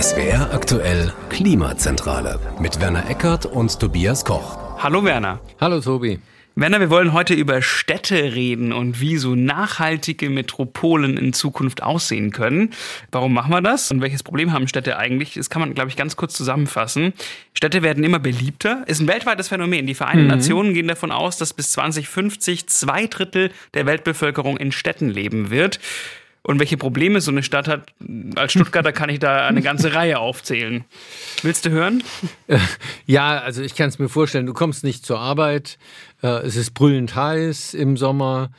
SWR aktuell Klimazentrale mit Werner Eckert und Tobias Koch. Hallo Werner. Hallo Tobi. Werner, wir wollen heute über Städte reden und wie so nachhaltige Metropolen in Zukunft aussehen können. Warum machen wir das? Und welches Problem haben Städte eigentlich? Das kann man, glaube ich, ganz kurz zusammenfassen. Städte werden immer beliebter. Ist ein weltweites Phänomen. Die Vereinten mhm. Nationen gehen davon aus, dass bis 2050 zwei Drittel der Weltbevölkerung in Städten leben wird und welche Probleme so eine Stadt hat. Als Stuttgarter kann ich da eine ganze Reihe aufzählen. Willst du hören? Ja, also ich kann es mir vorstellen, du kommst nicht zur Arbeit, äh, es ist brüllend heiß im Sommer,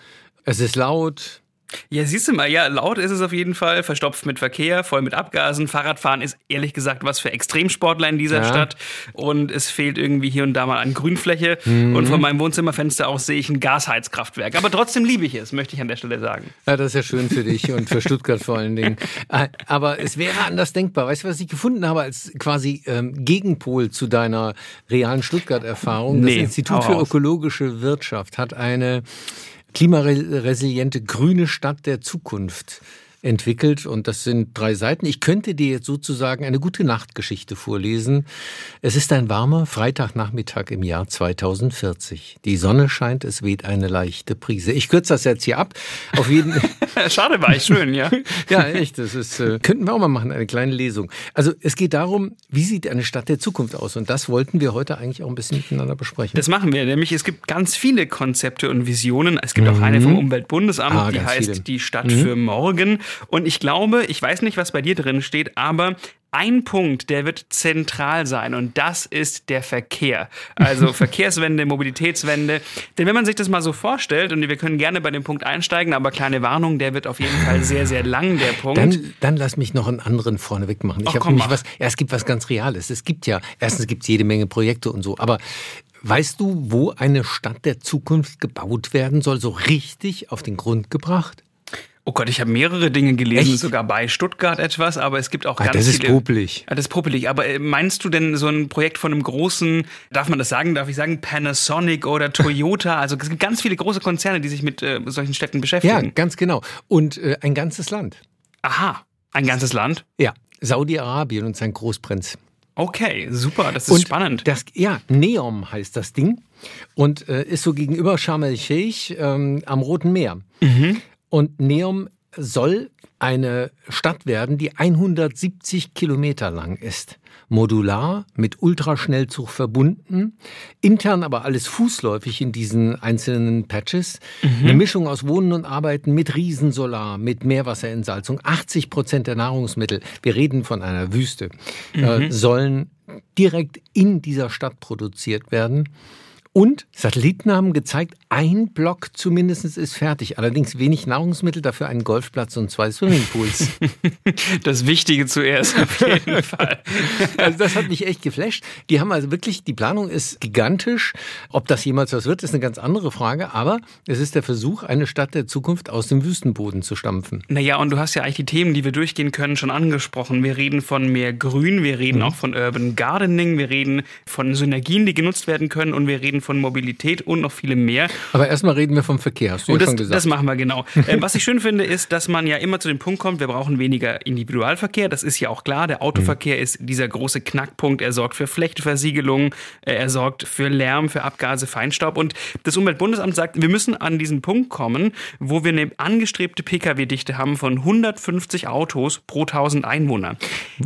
es ist laut, ja, siehst du mal, ja, laut ist es auf jeden Fall, verstopft mit Verkehr, voll mit Abgasen. Fahrradfahren ist ehrlich gesagt was für Extremsportler in dieser ja. Stadt. Und es fehlt irgendwie hier und da mal an Grünfläche. Mhm. Und von meinem Wohnzimmerfenster aus sehe ich ein Gasheizkraftwerk. Aber trotzdem liebe ich es, möchte ich an der Stelle sagen. Ja, das ist ja schön für dich und für Stuttgart vor allen Dingen. Äh, aber es wäre anders denkbar. Weißt du, was ich gefunden habe als quasi ähm, Gegenpol zu deiner realen Stuttgart-Erfahrung? Das nee, Institut für ökologische Wirtschaft hat eine klimaresiliente grüne Stadt der Zukunft entwickelt und das sind drei Seiten. Ich könnte dir jetzt sozusagen eine gute Nachtgeschichte vorlesen. Es ist ein warmer Freitagnachmittag im Jahr 2040. Die Sonne scheint, es weht eine leichte Prise. Ich kürze das jetzt hier ab. Auf jeden Schade war ich schön, ja. ja, echt, das ist äh, könnten wir auch mal machen, eine kleine Lesung. Also, es geht darum, wie sieht eine Stadt der Zukunft aus und das wollten wir heute eigentlich auch ein bisschen miteinander besprechen. Das machen wir, nämlich es gibt ganz viele Konzepte und Visionen. Es gibt mhm. auch eine vom Umweltbundesamt, ah, die heißt viele. die Stadt mhm. für morgen und ich glaube, ich weiß nicht, was bei dir drin steht, aber ein Punkt, der wird zentral sein und das ist der Verkehr. Also Verkehrswende, Mobilitätswende. Denn wenn man sich das mal so vorstellt, und wir können gerne bei dem Punkt einsteigen, aber kleine Warnung, der wird auf jeden Fall sehr, sehr lang, der Punkt. Dann, dann lass mich noch einen anderen vorneweg machen. Ich habe nämlich was, ja, es gibt was ganz Reales. Es gibt ja, erstens gibt es jede Menge Projekte und so, aber Weißt du, wo eine Stadt der Zukunft gebaut werden soll, so richtig auf den Grund gebracht? Oh Gott, ich habe mehrere Dinge gelesen, Echt? sogar bei Stuttgart etwas, aber es gibt auch ah, ganz das viele. Das ist popelig. Ja, das ist popelig. Aber äh, meinst du denn so ein Projekt von einem großen, darf man das sagen, darf ich sagen, Panasonic oder Toyota? also es gibt ganz viele große Konzerne, die sich mit äh, solchen Städten beschäftigen. Ja, ganz genau. Und äh, ein ganzes Land. Aha, ein ganzes Land? Ja, Saudi-Arabien und sein Großprinz. Okay, super, das ist und spannend. Das, ja, Neom heißt das Ding und äh, ist so gegenüber Sharm el-Sheikh ähm, am Roten Meer. Mhm. Und Neom soll eine Stadt werden, die 170 Kilometer lang ist. Modular, mit Ultraschnellzug verbunden, intern aber alles fußläufig in diesen einzelnen Patches. Mhm. Eine Mischung aus Wohnen und Arbeiten mit Riesensolar, mit Meerwasserentsalzung. 80 Prozent der Nahrungsmittel, wir reden von einer Wüste, äh, mhm. äh, sollen direkt in dieser Stadt produziert werden. Und Satelliten haben gezeigt, ein Block zumindest ist fertig. Allerdings wenig Nahrungsmittel, dafür einen Golfplatz und zwei Swimmingpools. Das Wichtige zuerst auf jeden Fall. Also das hat mich echt geflasht. Die haben also wirklich, die Planung ist gigantisch. Ob das jemals was wird, ist eine ganz andere Frage. Aber es ist der Versuch, eine Stadt der Zukunft aus dem Wüstenboden zu stampfen. Naja, und du hast ja eigentlich die Themen, die wir durchgehen können, schon angesprochen. Wir reden von mehr Grün, wir reden mhm. auch von Urban Gardening, wir reden von Synergien, die genutzt werden können und wir reden von Mobilität und noch viele mehr. Aber erstmal reden wir vom Verkehr, hast du und ja das, schon gesagt. Das machen wir genau. ähm, was ich schön finde, ist, dass man ja immer zu dem Punkt kommt, wir brauchen weniger Individualverkehr. Das ist ja auch klar. Der Autoverkehr mhm. ist dieser große Knackpunkt. Er sorgt für Flächenversiegelung, äh, er sorgt für Lärm, für Abgase, Feinstaub. Und das Umweltbundesamt sagt, wir müssen an diesen Punkt kommen, wo wir eine angestrebte Pkw-Dichte haben von 150 Autos pro 1000 Einwohner.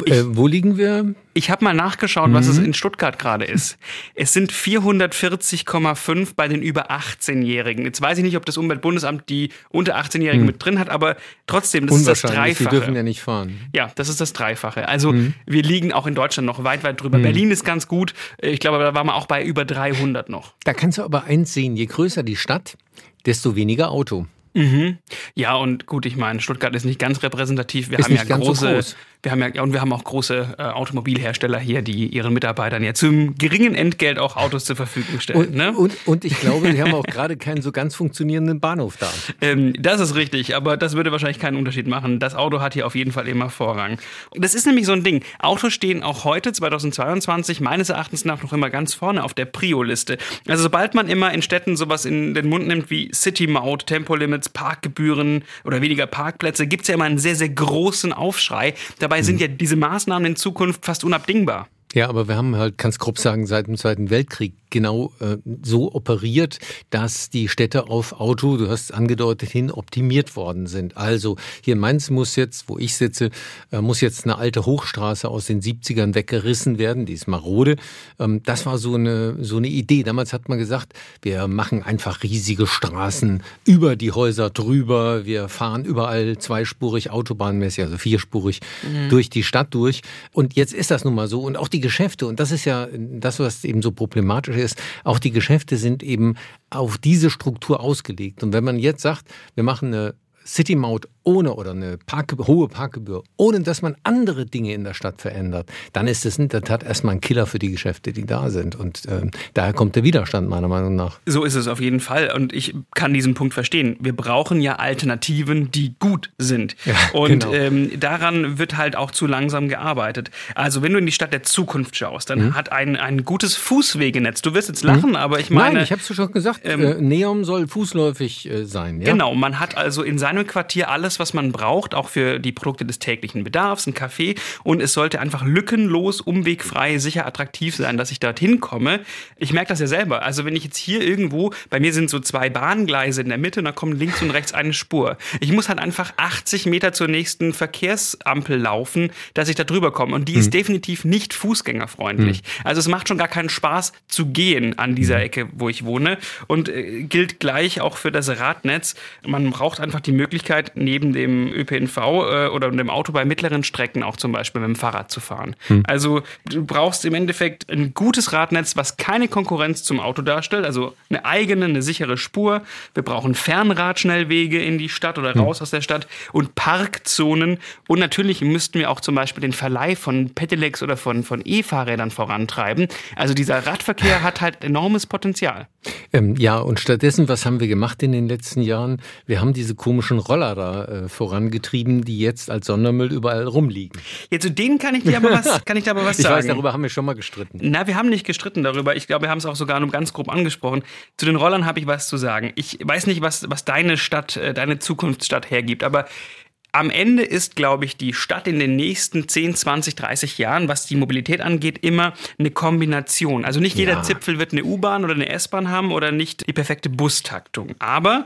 Ich, äh, wo liegen wir? Ich habe mal nachgeschaut, mhm. was es mhm. in Stuttgart gerade ist. Es sind 440,5 bei den über 18-Jährigen. Jetzt weiß ich nicht, ob das Umweltbundesamt die unter 18-Jährigen mhm. mit drin hat, aber trotzdem, das ist das Dreifache. Die dürfen ja nicht fahren. Ja, das ist das Dreifache. Also mhm. wir liegen auch in Deutschland noch weit, weit drüber. Mhm. Berlin ist ganz gut. Ich glaube, da waren wir auch bei über 300 noch. Da kannst du aber eins sehen, je größer die Stadt, desto weniger Auto. Mhm. Ja, und gut, ich meine, Stuttgart ist nicht ganz repräsentativ. Wir ist haben ja große, so wir haben ja, und wir haben auch große äh, Automobilhersteller hier, die ihren Mitarbeitern ja zum geringen Entgelt auch Autos zur Verfügung stellen. Und, ne? und, und ich glaube, die haben auch gerade keinen so ganz funktionierenden Bahnhof da. Ähm, das ist richtig, aber das würde wahrscheinlich keinen Unterschied machen. Das Auto hat hier auf jeden Fall immer Vorrang. Das ist nämlich so ein Ding. Autos stehen auch heute, 2022, meines Erachtens nach noch immer ganz vorne auf der Prio-Liste. Also sobald man immer in Städten sowas in den Mund nimmt wie City-Maut, Tempolimits, Parkgebühren oder weniger Parkplätze, gibt es ja immer einen sehr, sehr großen Aufschrei. Dabei Dabei sind ja diese Maßnahmen in Zukunft fast unabdingbar. Ja, aber wir haben halt, kannst grob sagen, seit dem Zweiten Weltkrieg genau äh, so operiert, dass die Städte auf Auto, du hast angedeutet, hin optimiert worden sind. Also hier in Mainz muss jetzt, wo ich sitze, äh, muss jetzt eine alte Hochstraße aus den 70ern weggerissen werden, die ist marode. Ähm, das war so eine, so eine Idee. Damals hat man gesagt, wir machen einfach riesige Straßen über die Häuser drüber, wir fahren überall zweispurig, autobahnmäßig, also vierspurig mhm. durch die Stadt durch. Und jetzt ist das nun mal so. Und auch die Geschäfte, und das ist ja das, was eben so problematisch ist, auch die Geschäfte sind eben auf diese Struktur ausgelegt. Und wenn man jetzt sagt, wir machen eine City-Maut ohne oder eine Park, hohe Parkgebühr, ohne dass man andere Dinge in der Stadt verändert, dann ist es in der Tat erstmal ein Killer für die Geschäfte, die da sind. Und äh, daher kommt der Widerstand meiner Meinung nach. So ist es auf jeden Fall. Und ich kann diesen Punkt verstehen. Wir brauchen ja Alternativen, die gut sind. Ja, und genau. ähm, daran wird halt auch zu langsam gearbeitet. Also wenn du in die Stadt der Zukunft schaust, dann mhm. hat ein, ein gutes Fußwegenetz. Du wirst jetzt lachen, mhm. aber ich meine. Nein, ich habe es schon gesagt. Ähm, äh, Neom soll fußläufig äh, sein. Ja? Genau, man hat also in seinem Quartier alles, was man braucht, auch für die Produkte des täglichen Bedarfs, ein Café. Und es sollte einfach lückenlos, umwegfrei, sicher attraktiv sein, dass ich dorthin komme. Ich merke das ja selber. Also wenn ich jetzt hier irgendwo, bei mir sind so zwei Bahngleise in der Mitte und da kommt links und rechts eine Spur. Ich muss halt einfach 80 Meter zur nächsten Verkehrsampel laufen, dass ich da drüber komme. Und die ist mhm. definitiv nicht fußgängerfreundlich. Mhm. Also es macht schon gar keinen Spaß zu gehen an dieser mhm. Ecke, wo ich wohne. Und äh, gilt gleich auch für das Radnetz. Man braucht einfach die Möglichkeit, neben dem ÖPNV äh, oder dem Auto bei mittleren Strecken auch zum Beispiel mit dem Fahrrad zu fahren. Hm. Also du brauchst im Endeffekt ein gutes Radnetz, was keine Konkurrenz zum Auto darstellt, also eine eigene, eine sichere Spur. Wir brauchen Fernradschnellwege in die Stadt oder hm. raus hm. aus der Stadt und Parkzonen. Und natürlich müssten wir auch zum Beispiel den Verleih von Pedelecs oder von, von E-Fahrrädern vorantreiben. Also dieser Radverkehr hat halt enormes Potenzial. Ähm, ja, und stattdessen, was haben wir gemacht in den letzten Jahren? Wir haben diese komischen Roller da äh, vorangetrieben, die jetzt als Sondermüll überall rumliegen. Ja, zu denen kann ich dir aber was, kann ich dir aber was ich sagen. Ich weiß, darüber haben wir schon mal gestritten. Na, wir haben nicht gestritten darüber. Ich glaube, wir haben es auch sogar nur ganz grob angesprochen. Zu den Rollern habe ich was zu sagen. Ich weiß nicht, was, was deine Stadt, äh, deine Zukunftsstadt hergibt, aber am Ende ist, glaube ich, die Stadt in den nächsten 10, 20, 30 Jahren, was die Mobilität angeht, immer eine Kombination. Also nicht jeder ja. Zipfel wird eine U-Bahn oder eine S-Bahn haben oder nicht die perfekte Bustaktung. Aber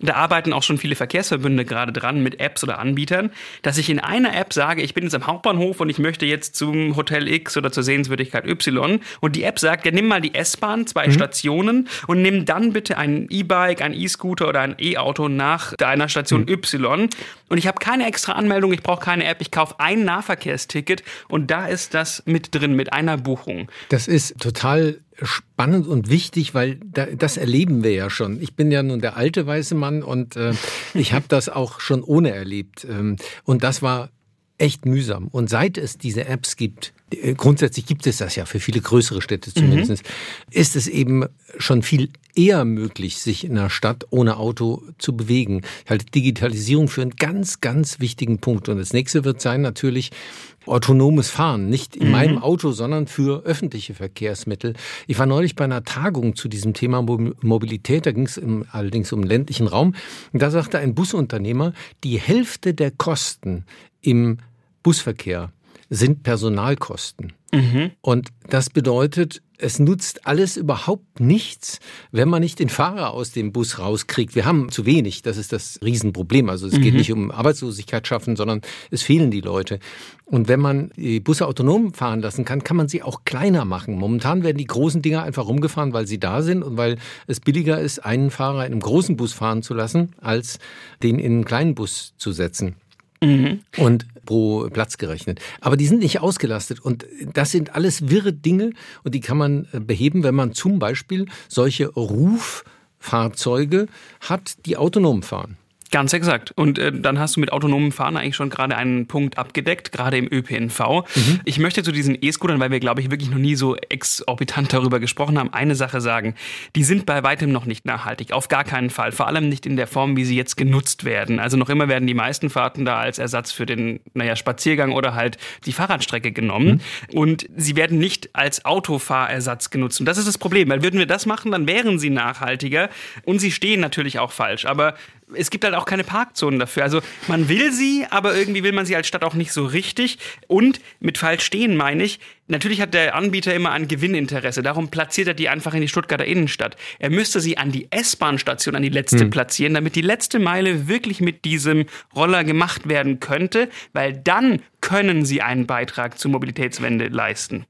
da arbeiten auch schon viele Verkehrsverbünde gerade dran mit Apps oder Anbietern, dass ich in einer App sage, ich bin jetzt am Hauptbahnhof und ich möchte jetzt zum Hotel X oder zur Sehenswürdigkeit Y und die App sagt, ja, nimm mal die S-Bahn, zwei mhm. Stationen und nimm dann bitte ein E-Bike, ein E-Scooter oder ein E-Auto nach deiner Station mhm. Y und ich habe keine extra Anmeldung, ich brauche keine App, ich kaufe ein Nahverkehrsticket und da ist das mit drin mit einer Buchung. Das ist total spannend und wichtig, weil da, das erleben wir ja schon. Ich bin ja nun der alte weiße Mann und äh, ich habe das auch schon ohne erlebt. Ähm, und das war echt mühsam. Und seit es diese Apps gibt, grundsätzlich gibt es das ja für viele größere Städte zumindest, mhm. ist es eben schon viel eher möglich, sich in einer Stadt ohne Auto zu bewegen. Ich halte Digitalisierung für einen ganz, ganz wichtigen Punkt. Und das nächste wird sein natürlich, autonomes Fahren, nicht in mhm. meinem Auto, sondern für öffentliche Verkehrsmittel. Ich war neulich bei einer Tagung zu diesem Thema Mobilität, da ging es allerdings um ländlichen Raum. Und da sagte ein Busunternehmer, die Hälfte der Kosten im Busverkehr sind Personalkosten. Mhm. Und das bedeutet, es nutzt alles überhaupt nichts, wenn man nicht den Fahrer aus dem Bus rauskriegt. Wir haben zu wenig, das ist das Riesenproblem. Also es mhm. geht nicht um Arbeitslosigkeit schaffen, sondern es fehlen die Leute. Und wenn man die Busse autonom fahren lassen kann, kann man sie auch kleiner machen. Momentan werden die großen Dinger einfach rumgefahren, weil sie da sind und weil es billiger ist, einen Fahrer in einem großen Bus fahren zu lassen, als den in einen kleinen Bus zu setzen. Mhm. Und pro Platz gerechnet. Aber die sind nicht ausgelastet. Und das sind alles wirre Dinge und die kann man äh, beheben, wenn man zum Beispiel solche Ruffahrzeuge hat, die autonom fahren. Ganz exakt. Und äh, dann hast du mit autonomem Fahren eigentlich schon gerade einen Punkt abgedeckt, gerade im ÖPNV. Mhm. Ich möchte zu diesen E-Scootern, weil wir, glaube ich, wirklich noch nie so exorbitant darüber gesprochen haben, eine Sache sagen. Die sind bei weitem noch nicht nachhaltig. Auf gar keinen Fall. Vor allem nicht in der Form, wie sie jetzt genutzt werden. Also noch immer werden die meisten Fahrten da als Ersatz für den, naja, Spaziergang oder halt die Fahrradstrecke genommen. Mhm. Und sie werden nicht als Autofahrersatz genutzt. Und das ist das Problem, weil würden wir das machen, dann wären sie nachhaltiger. Und sie stehen natürlich auch falsch. Aber es gibt halt auch keine Parkzonen dafür. Also man will sie, aber irgendwie will man sie als Stadt auch nicht so richtig. Und mit falsch stehen meine ich, natürlich hat der Anbieter immer ein Gewinninteresse. Darum platziert er die einfach in die Stuttgarter Innenstadt. Er müsste sie an die S-Bahn-Station, an die letzte hm. platzieren, damit die letzte Meile wirklich mit diesem Roller gemacht werden könnte, weil dann können sie einen Beitrag zur Mobilitätswende leisten.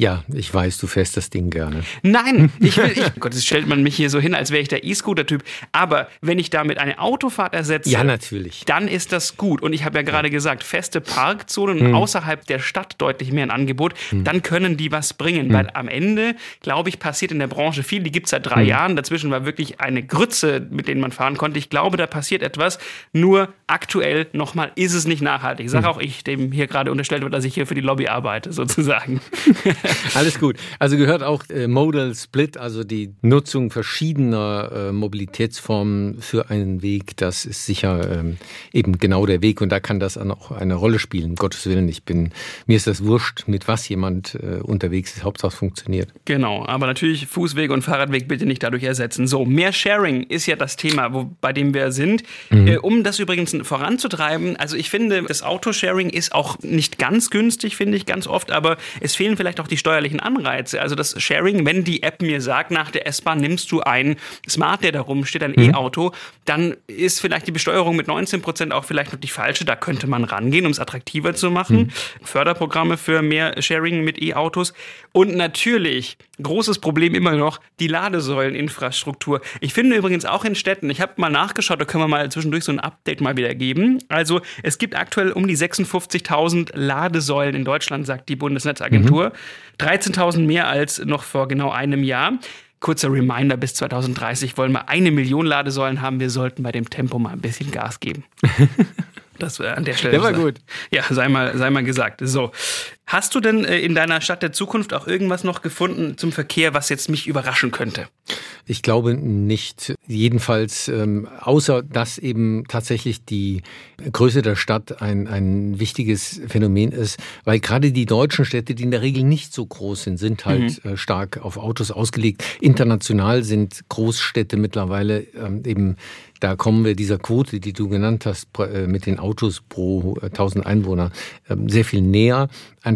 Ja, ich weiß, du fährst das Ding gerne. Nein, ich will, ich, Gott, das stellt man mich hier so hin, als wäre ich der E-Scooter-Typ. Aber wenn ich damit eine Autofahrt ersetze, ja, natürlich. dann ist das gut. Und ich habe ja gerade ja. gesagt, feste Parkzonen hm. außerhalb der Stadt deutlich mehr ein Angebot, hm. dann können die was bringen. Hm. Weil am Ende, glaube ich, passiert in der Branche viel. Die gibt es seit drei hm. Jahren. Dazwischen war wirklich eine Grütze, mit denen man fahren konnte. Ich glaube, da passiert etwas. Nur aktuell nochmal ist es nicht nachhaltig. Sag hm. auch ich, dem hier gerade unterstellt wird, dass ich hier für die Lobby arbeite, sozusagen. Alles gut. Also gehört auch äh, Modal Split, also die Nutzung verschiedener äh, Mobilitätsformen für einen Weg. Das ist sicher ähm, eben genau der Weg und da kann das auch eine Rolle spielen. Um Gottes Willen, ich bin, mir ist das wurscht, mit was jemand äh, unterwegs ist. Hauptsache es funktioniert. Genau, aber natürlich Fußweg und Fahrradweg bitte nicht dadurch ersetzen. So, mehr Sharing ist ja das Thema, wo, bei dem wir sind. Mhm. Äh, um das übrigens voranzutreiben, also ich finde, das Autosharing ist auch nicht ganz günstig, finde ich ganz oft, aber es fehlen vielleicht auch die steuerlichen Anreize. Also das Sharing, wenn die App mir sagt, nach der S-Bahn nimmst du ein Smart, der da rumsteht, ein mhm. E-Auto, dann ist vielleicht die Besteuerung mit 19 Prozent auch vielleicht noch die falsche. Da könnte man rangehen, um es attraktiver zu machen. Mhm. Förderprogramme für mehr Sharing mit E-Autos. Und natürlich, großes Problem immer noch, die Ladesäuleninfrastruktur. Ich finde übrigens auch in Städten, ich habe mal nachgeschaut, da können wir mal zwischendurch so ein Update mal wieder geben. Also es gibt aktuell um die 56.000 Ladesäulen in Deutschland, sagt die Bundesnetzagentur. Mhm. 13.000 mehr als noch vor genau einem Jahr. Kurzer Reminder, bis 2030 wollen wir eine Million Ladesäulen haben. Wir sollten bei dem Tempo mal ein bisschen Gas geben. Das wäre an der Stelle. Der war gut. Ja, sei mal, sei mal gesagt. So. Hast du denn äh, in deiner Stadt der Zukunft auch irgendwas noch gefunden zum Verkehr, was jetzt mich überraschen könnte? Ich glaube nicht. Jedenfalls, ähm, außer dass eben tatsächlich die Größe der Stadt ein, ein wichtiges Phänomen ist, weil gerade die deutschen Städte, die in der Regel nicht so groß sind, sind halt mhm. äh, stark auf Autos ausgelegt. International sind Großstädte mittlerweile ähm, eben da kommen wir dieser Quote, die du genannt hast, äh, mit den Autos pro 1000 äh, Einwohner ähm, sehr viel näher,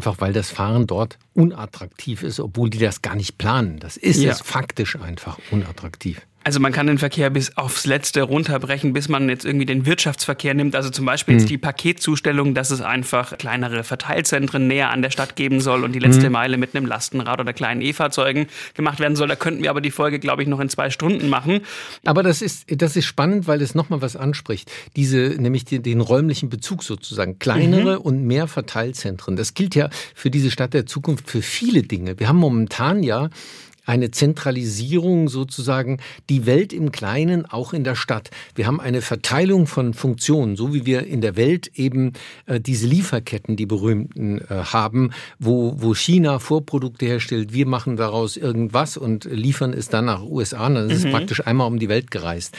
einfach weil das Fahren dort unattraktiv ist, obwohl die das gar nicht planen. Das ist ja. es faktisch einfach unattraktiv. Also man kann den Verkehr bis aufs Letzte runterbrechen, bis man jetzt irgendwie den Wirtschaftsverkehr nimmt. Also zum Beispiel mhm. jetzt hm. die Paketzustellung, dass es einfach kleinere Verteilzentren näher an der Stadt geben soll und die letzte mhm. Meile mit einem Lastenrad oder kleinen E-Fahrzeugen gemacht werden soll. Da könnten wir aber die Folge, glaube ich, noch in zwei Stunden machen. Aber das ist, das ist spannend, weil es nochmal was anspricht. Diese, nämlich den, den räumlichen Bezug sozusagen. Kleinere mhm. und mehr Verteilzentren. Das gilt ja für diese Stadt der Zukunft für viele Dinge. Wir haben momentan ja eine Zentralisierung sozusagen, die Welt im Kleinen auch in der Stadt. Wir haben eine Verteilung von Funktionen, so wie wir in der Welt eben äh, diese Lieferketten, die berühmten, äh, haben, wo, wo China Vorprodukte herstellt, wir machen daraus irgendwas und liefern es dann nach USA, dann ist mhm. es praktisch einmal um die Welt gereist.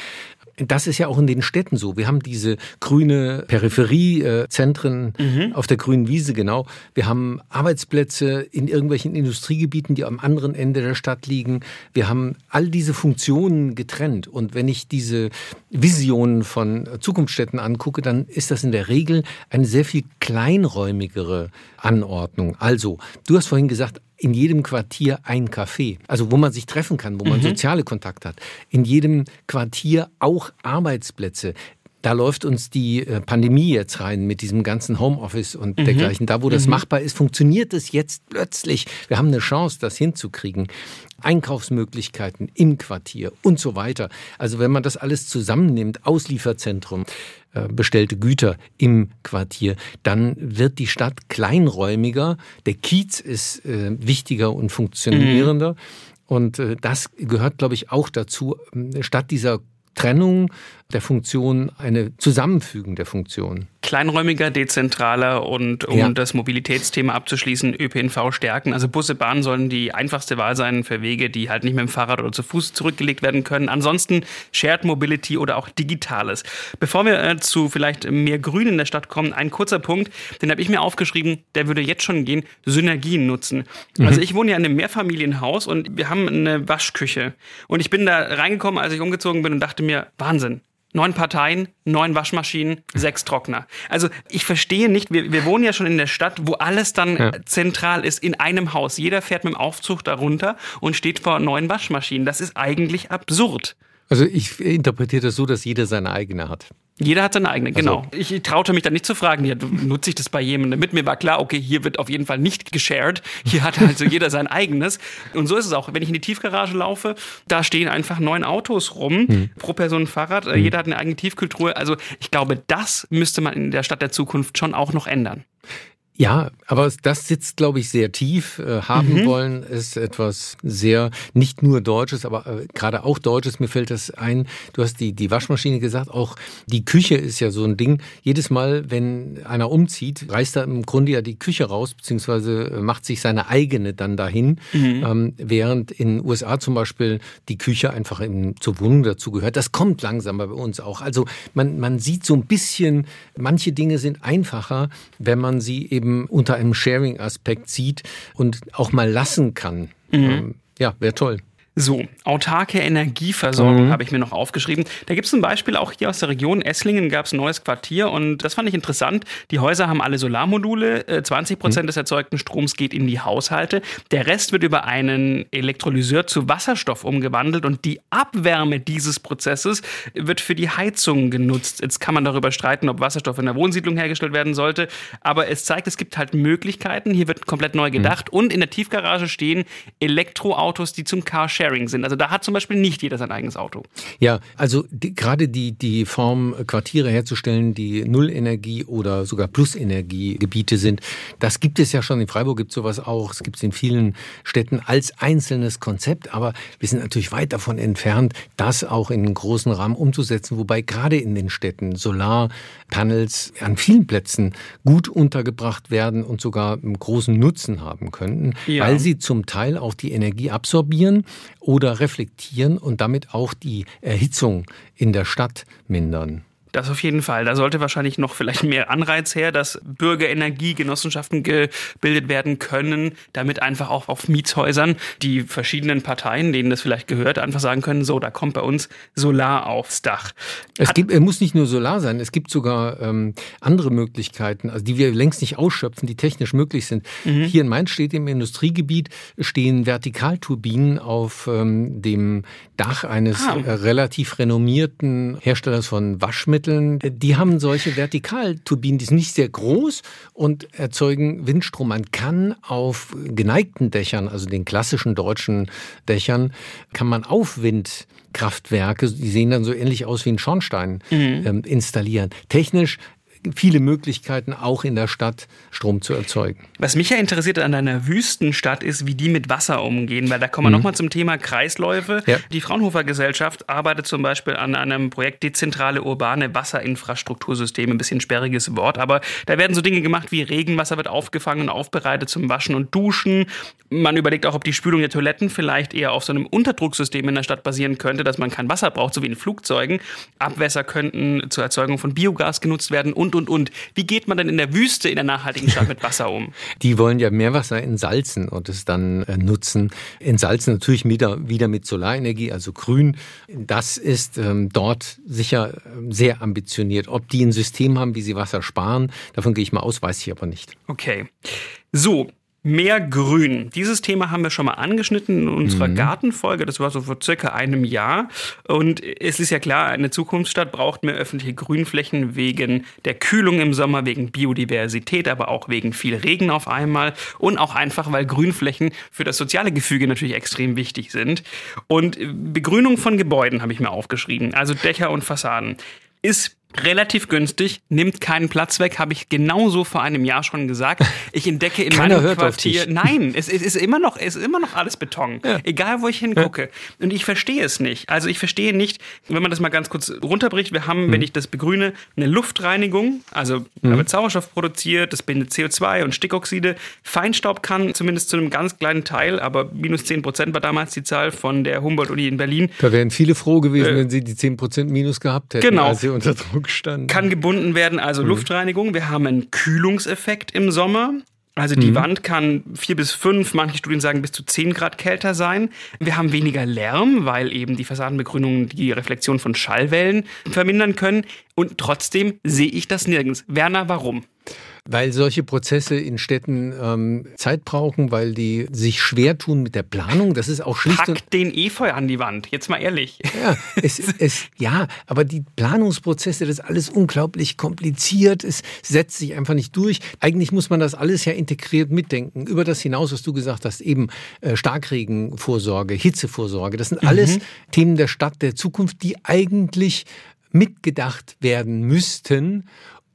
Das ist ja auch in den Städten so. Wir haben diese grüne Peripheriezentren mhm. auf der grünen Wiese, genau. Wir haben Arbeitsplätze in irgendwelchen Industriegebieten, die am anderen Ende der Stadt liegen. Wir haben all diese Funktionen getrennt. Und wenn ich diese Visionen von Zukunftsstädten angucke, dann ist das in der Regel eine sehr viel kleinräumigere Anordnung. Also, du hast vorhin gesagt, in jedem Quartier ein Café, also wo man sich treffen kann, wo man mhm. soziale Kontakte hat. In jedem Quartier auch Arbeitsplätze. Da läuft uns die äh, Pandemie jetzt rein mit diesem ganzen Homeoffice und mhm. dergleichen. Da, wo das mhm. machbar ist, funktioniert es jetzt plötzlich. Wir haben eine Chance, das hinzukriegen. Einkaufsmöglichkeiten im Quartier und so weiter. Also wenn man das alles zusammennimmt, Auslieferzentrum, äh, bestellte Güter im Quartier, dann wird die Stadt kleinräumiger, der Kiez ist äh, wichtiger und funktionierender. Mhm. Und äh, das gehört, glaube ich, auch dazu, statt dieser Trennung der Funktion eine Zusammenfügen der Funktionen kleinräumiger, dezentraler und um ja. das Mobilitätsthema abzuschließen, ÖPNV stärken. Also Busse, Bahn sollen die einfachste Wahl sein für Wege, die halt nicht mit dem Fahrrad oder zu Fuß zurückgelegt werden können. Ansonsten Shared Mobility oder auch Digitales. Bevor wir äh, zu vielleicht mehr Grün in der Stadt kommen, ein kurzer Punkt, den habe ich mir aufgeschrieben, der würde jetzt schon gehen, Synergien nutzen. Mhm. Also ich wohne ja in einem Mehrfamilienhaus und wir haben eine Waschküche. Und ich bin da reingekommen, als ich umgezogen bin und dachte mir, Wahnsinn, neun Parteien, neun Waschmaschinen, sechs Trockner. Also ich verstehe nicht, wir, wir wohnen ja schon in der Stadt, wo alles dann ja. zentral ist, in einem Haus. Jeder fährt mit dem Aufzug darunter und steht vor neun Waschmaschinen. Das ist eigentlich absurd. Also ich interpretiere das so, dass jeder seine eigene hat. Jeder hat seine eigene, genau. Also, ich traute mich dann nicht zu fragen, ja, nutze ich das bei jemandem mit? Mir war klar, okay, hier wird auf jeden Fall nicht geshared. Hier hat also jeder sein eigenes. Und so ist es auch. Wenn ich in die Tiefgarage laufe, da stehen einfach neun Autos rum, hm. pro Person ein Fahrrad. Hm. Jeder hat eine eigene Tiefkühltruhe. Also ich glaube, das müsste man in der Stadt der Zukunft schon auch noch ändern. Ja, aber das sitzt, glaube ich, sehr tief. Äh, haben mhm. wollen ist etwas sehr, nicht nur Deutsches, aber äh, gerade auch Deutsches. Mir fällt das ein. Du hast die, die Waschmaschine gesagt. Auch die Küche ist ja so ein Ding. Jedes Mal, wenn einer umzieht, reißt er im Grunde ja die Küche raus, beziehungsweise äh, macht sich seine eigene dann dahin. Mhm. Ähm, während in den USA zum Beispiel die Küche einfach in, zur Wohnung dazu gehört. Das kommt langsam bei uns auch. Also man, man sieht so ein bisschen, manche Dinge sind einfacher, wenn man sie eben eben unter einem Sharing-Aspekt sieht und auch mal lassen kann. Mhm. Ähm, ja, wäre toll. So, autarke Energieversorgung mhm. habe ich mir noch aufgeschrieben. Da gibt es ein Beispiel auch hier aus der Region Esslingen gab es ein neues Quartier und das fand ich interessant. Die Häuser haben alle Solarmodule, 20 äh, Prozent mhm. des erzeugten Stroms geht in die Haushalte. Der Rest wird über einen Elektrolyseur zu Wasserstoff umgewandelt und die Abwärme dieses Prozesses wird für die Heizung genutzt. Jetzt kann man darüber streiten, ob Wasserstoff in der Wohnsiedlung hergestellt werden sollte, aber es zeigt, es gibt halt Möglichkeiten. Hier wird komplett neu mhm. gedacht mhm. und in der Tiefgarage stehen Elektroautos, die zum Carsharing Sharing sind. Also da hat zum Beispiel nicht jeder sein eigenes Auto. Ja, also die, gerade die, die Form, Quartiere herzustellen, die Nullenergie oder sogar Plusenergiegebiete sind, das gibt es ja schon. In Freiburg gibt es sowas auch. Es gibt es in vielen Städten als einzelnes Konzept. Aber wir sind natürlich weit davon entfernt, das auch in großen Rahmen umzusetzen. Wobei gerade in den Städten Solarpanels an vielen Plätzen gut untergebracht werden und sogar einen großen Nutzen haben könnten, ja. weil sie zum Teil auch die Energie absorbieren oder reflektieren und damit auch die Erhitzung in der Stadt mindern. Das auf jeden Fall. Da sollte wahrscheinlich noch vielleicht mehr Anreiz her, dass Bürgerenergiegenossenschaften gebildet werden können, damit einfach auch auf Mietshäusern die verschiedenen Parteien, denen das vielleicht gehört, einfach sagen können, so, da kommt bei uns Solar aufs Dach. Es gibt, es muss nicht nur Solar sein, es gibt sogar ähm, andere Möglichkeiten, also die wir längst nicht ausschöpfen, die technisch möglich sind. Mhm. Hier in Mainz steht im Industriegebiet stehen Vertikalturbinen auf ähm, dem Dach eines ah. äh, relativ renommierten Herstellers von Waschmitteln Mitteln, die haben solche Vertikalturbinen, die sind nicht sehr groß und erzeugen Windstrom. Man kann auf geneigten Dächern, also den klassischen deutschen Dächern, kann man Aufwindkraftwerke, die sehen dann so ähnlich aus wie ein Schornstein, mhm. ähm, installieren. Technisch viele Möglichkeiten, auch in der Stadt Strom zu erzeugen. Was mich ja interessiert an einer Wüstenstadt ist, wie die mit Wasser umgehen, weil da kommen wir mhm. nochmal zum Thema Kreisläufe. Ja. Die Fraunhofer Gesellschaft arbeitet zum Beispiel an einem Projekt dezentrale urbane Wasserinfrastruktursysteme, ein bisschen sperriges Wort, aber da werden so Dinge gemacht wie Regenwasser wird aufgefangen und aufbereitet zum Waschen und Duschen. Man überlegt auch, ob die Spülung der Toiletten vielleicht eher auf so einem Unterdrucksystem in der Stadt basieren könnte, dass man kein Wasser braucht, so wie in Flugzeugen. Abwässer könnten zur Erzeugung von Biogas genutzt werden und und, und, Wie geht man denn in der Wüste in der nachhaltigen Stadt mit Wasser um? Die wollen ja Meerwasser entsalzen und es dann äh, nutzen. Entsalzen natürlich wieder, wieder mit Solarenergie, also grün. Das ist ähm, dort sicher ähm, sehr ambitioniert. Ob die ein System haben, wie sie Wasser sparen, davon gehe ich mal aus, weiß ich aber nicht. Okay. So, Mehr Grün. Dieses Thema haben wir schon mal angeschnitten in unserer mhm. Gartenfolge. Das war so vor circa einem Jahr. Und es ist ja klar, eine Zukunftsstadt braucht mehr öffentliche Grünflächen wegen der Kühlung im Sommer, wegen Biodiversität, aber auch wegen viel Regen auf einmal. Und auch einfach, weil Grünflächen für das soziale Gefüge natürlich extrem wichtig sind. Und Begrünung von Gebäuden habe ich mir aufgeschrieben. Also Dächer und Fassaden. Ist relativ günstig, nimmt keinen Platz weg, habe ich genauso vor einem Jahr schon gesagt. Ich entdecke in meinem Quartier, nein, es, es, ist immer noch, es ist immer noch alles Beton, ja. egal wo ich hingucke. Ja. Und ich verstehe es nicht. Also ich verstehe nicht, wenn man das mal ganz kurz runterbricht, wir haben, mhm. wenn ich das begrüne, eine Luftreinigung, also mhm. da wird Sauerstoff produziert, das bindet CO2 und Stickoxide. Feinstaub kann zumindest zu einem ganz kleinen Teil, aber minus 10 Prozent war damals die Zahl von der Humboldt-Uni in Berlin. Da wären viele froh gewesen, äh, wenn sie die 10 Prozent minus gehabt hätten, genau. als sie unter Druck standen. Kann gebunden werden, also mhm. Luftreinigung. Wir haben einen Kühlungseffekt im Sommer. Also die mhm. Wand kann vier bis fünf, manche Studien sagen bis zu zehn Grad kälter sein. Wir haben weniger Lärm, weil eben die Fassadenbegrünungen die Reflexion von Schallwellen vermindern können. Und trotzdem sehe ich das nirgends. Werner, warum? Weil solche Prozesse in Städten ähm, Zeit brauchen, weil die sich schwer tun mit der Planung. Das ist auch schlicht. Pack den Efeu an die Wand, jetzt mal ehrlich. Ja, es, es, ja, aber die Planungsprozesse, das ist alles unglaublich kompliziert. Es setzt sich einfach nicht durch. Eigentlich muss man das alles ja integriert mitdenken. Über das hinaus, was du gesagt hast, eben äh, Starkregenvorsorge, Hitzevorsorge. Das sind mhm. alles Themen der Stadt der Zukunft, die eigentlich mitgedacht werden müssten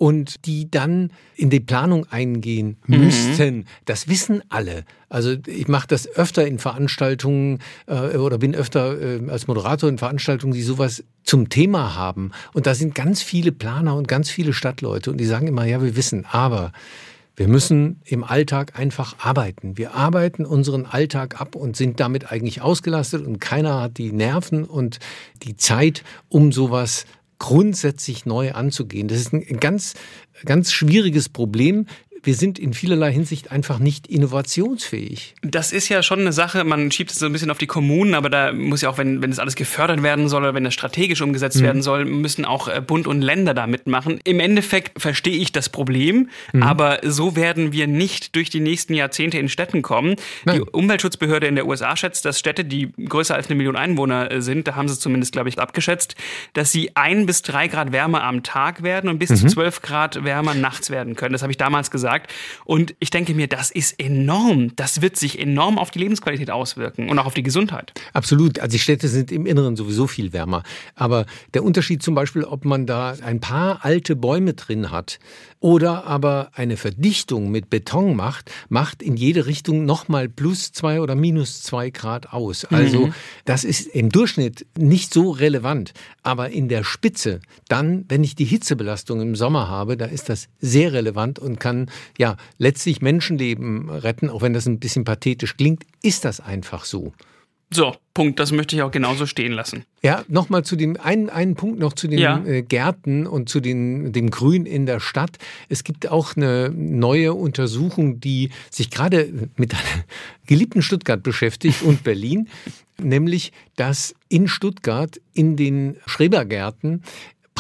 und die dann in die Planung eingehen mhm. müssten. Mhm. Das wissen alle. Also ich mache das öfter in Veranstaltungen äh, oder bin öfter äh, als Moderator in Veranstaltungen, die sowas zum Thema haben. Und da sind ganz viele Planer und ganz viele Stadtleute und die sagen immer, ja, wir wissen, aber wir müssen im Alltag einfach arbeiten. Wir arbeiten unseren Alltag ab und sind damit eigentlich ausgelastet und keiner hat die Nerven und die Zeit, um sowas grundsätzlich neu anzugehen. Das ist ein ganz, ganz schwieriges Problem wir sind in vielerlei Hinsicht einfach nicht innovationsfähig. Das ist ja schon eine Sache, man schiebt es so ein bisschen auf die Kommunen, aber da muss ja auch, wenn, wenn das alles gefördert werden soll oder wenn das strategisch umgesetzt mhm. werden soll, müssen auch äh, Bund und Länder da mitmachen. Im Endeffekt verstehe ich das Problem, mhm. aber so werden wir nicht durch die nächsten Jahrzehnte in Städten kommen. Nein. Die Umweltschutzbehörde in der USA schätzt, dass Städte, die größer als eine Million Einwohner äh, sind, da haben sie es zumindest, glaube ich, abgeschätzt, dass sie ein bis drei Grad wärmer am Tag werden und bis mhm. zu zwölf Grad wärmer nachts werden können. Das habe ich damals gesagt gesagt. Und ich denke mir, das ist enorm. Das wird sich enorm auf die Lebensqualität auswirken und auch auf die Gesundheit. Absolut. Also die Städte sind im Inneren sowieso viel wärmer. Aber der Unterschied zum Beispiel, ob man da ein paar alte Bäume drin hat oder aber eine Verdichtung mit Beton macht, macht in jede Richtung nochmal plus zwei oder minus zwei Grad aus. Also mhm. das ist im Durchschnitt nicht so relevant. Aber in der Spitze, dann, wenn ich die Hitzebelastung im Sommer habe, da ist das sehr relevant und kann ja letztlich Menschenleben retten, auch wenn das ein bisschen pathetisch klingt, ist das einfach so. So, Punkt. Das möchte ich auch genauso stehen lassen. Ja, nochmal zu dem, einen, einen Punkt noch zu den ja. Äh, Gärten und zu den, dem Grün in der Stadt. Es gibt auch eine neue Untersuchung, die sich gerade mit geliebten Stuttgart beschäftigt und Berlin. nämlich, dass in Stuttgart in den Schrebergärten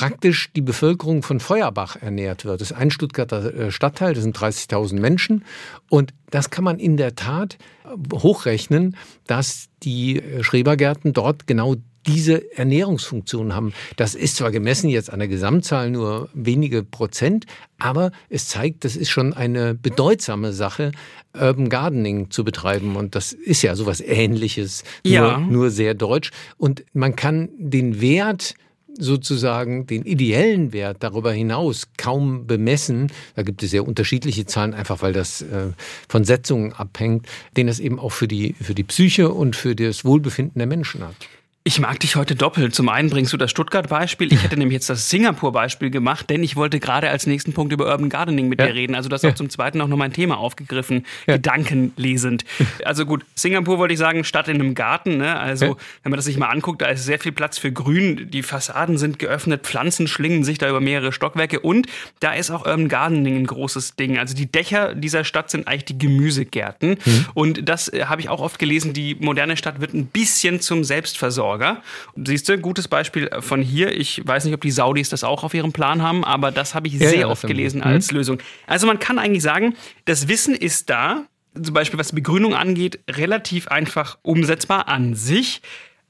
praktisch die Bevölkerung von Feuerbach ernährt wird. Das ist ein Stuttgarter äh, Stadtteil, das sind 30.000 Menschen. Und das kann man in der Tat äh, hochrechnen, dass die äh, Schrebergärten dort genau diese Ernährungsfunktion haben. Das ist zwar gemessen jetzt an der Gesamtzahl nur wenige Prozent, aber es zeigt, das ist schon eine bedeutsame Sache, Urban Gardening zu betreiben. Und das ist ja sowas Ähnliches, ja. nur, nur sehr deutsch. Und man kann den Wert sozusagen den ideellen Wert darüber hinaus kaum bemessen. Da gibt es sehr unterschiedliche Zahlen, einfach weil das äh, von Setzungen abhängt, den es eben auch für die, für die Psyche und für das Wohlbefinden der Menschen hat. Ich mag dich heute doppelt. Zum einen bringst du das Stuttgart-Beispiel. Ich hätte nämlich jetzt das Singapur-Beispiel gemacht, denn ich wollte gerade als nächsten Punkt über Urban Gardening mit ja. dir reden. Also du hast ja. auch zum zweiten auch noch mein Thema aufgegriffen, ja. gedankenlesend. Also gut, Singapur wollte ich sagen, Stadt in einem Garten. Ne? Also wenn man das sich mal anguckt, da ist sehr viel Platz für Grün. Die Fassaden sind geöffnet, Pflanzen schlingen sich da über mehrere Stockwerke und da ist auch Urban Gardening ein großes Ding. Also die Dächer dieser Stadt sind eigentlich die Gemüsegärten. Mhm. Und das äh, habe ich auch oft gelesen, die moderne Stadt wird ein bisschen zum Selbstversorger. Versorger. Siehst du, gutes Beispiel von hier. Ich weiß nicht, ob die Saudis das auch auf ihrem Plan haben, aber das habe ich ja, sehr ja, oft gelesen als mhm. Lösung. Also man kann eigentlich sagen, das Wissen ist da, zum Beispiel was die Begrünung angeht, relativ einfach umsetzbar an sich.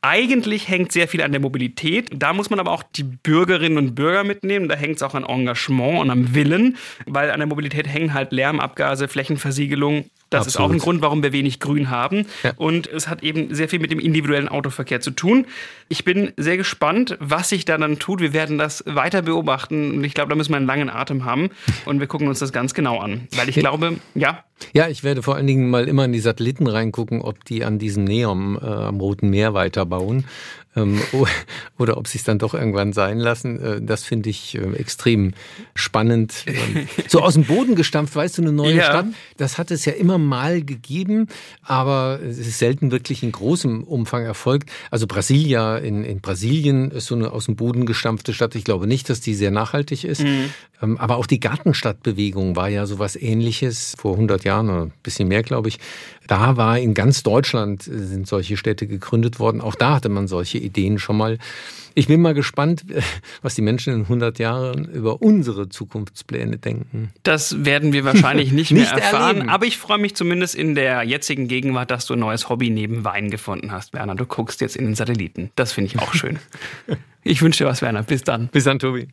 Eigentlich hängt sehr viel an der Mobilität. Da muss man aber auch die Bürgerinnen und Bürger mitnehmen. Da hängt es auch an Engagement und am Willen, weil an der Mobilität hängen halt Lärmabgase, Flächenversiegelung das Absolut. ist auch ein Grund, warum wir wenig Grün haben. Ja. Und es hat eben sehr viel mit dem individuellen Autoverkehr zu tun. Ich bin sehr gespannt, was sich da dann tut. Wir werden das weiter beobachten. Und ich glaube, da müssen wir einen langen Atem haben. Und wir gucken uns das ganz genau an. Weil ich glaube, ja. Ja, ich werde vor allen Dingen mal immer in die Satelliten reingucken, ob die an diesem Neom äh, am Roten Meer weiterbauen. Äh, ähm, oder ob sie es dann doch irgendwann sein lassen. Äh, das finde ich äh, extrem spannend. so aus dem Boden gestampft, weißt du, eine neue ja. Stadt, das hat es ja immer mal gegeben, aber es ist selten wirklich in großem Umfang erfolgt. Also Brasilia in, in Brasilien ist so eine aus dem Boden gestampfte Stadt. Ich glaube nicht, dass die sehr nachhaltig ist. Mhm. Ähm, aber auch die Gartenstadtbewegung war ja sowas ähnliches vor 100 Jahren oder ein bisschen mehr, glaube ich. Da war in ganz Deutschland äh, sind solche Städte gegründet worden. Auch da hatte man solche Ideen schon mal. Ich bin mal gespannt, was die Menschen in 100 Jahren über unsere Zukunftspläne denken. Das werden wir wahrscheinlich nicht, nicht mehr erfahren. Erleben. Aber ich freue mich zumindest in der jetzigen Gegenwart, dass du ein neues Hobby neben Wein gefunden hast, Werner. Du guckst jetzt in den Satelliten. Das finde ich auch schön. Ich wünsche dir was, Werner. Bis dann. Bis dann, Tobi.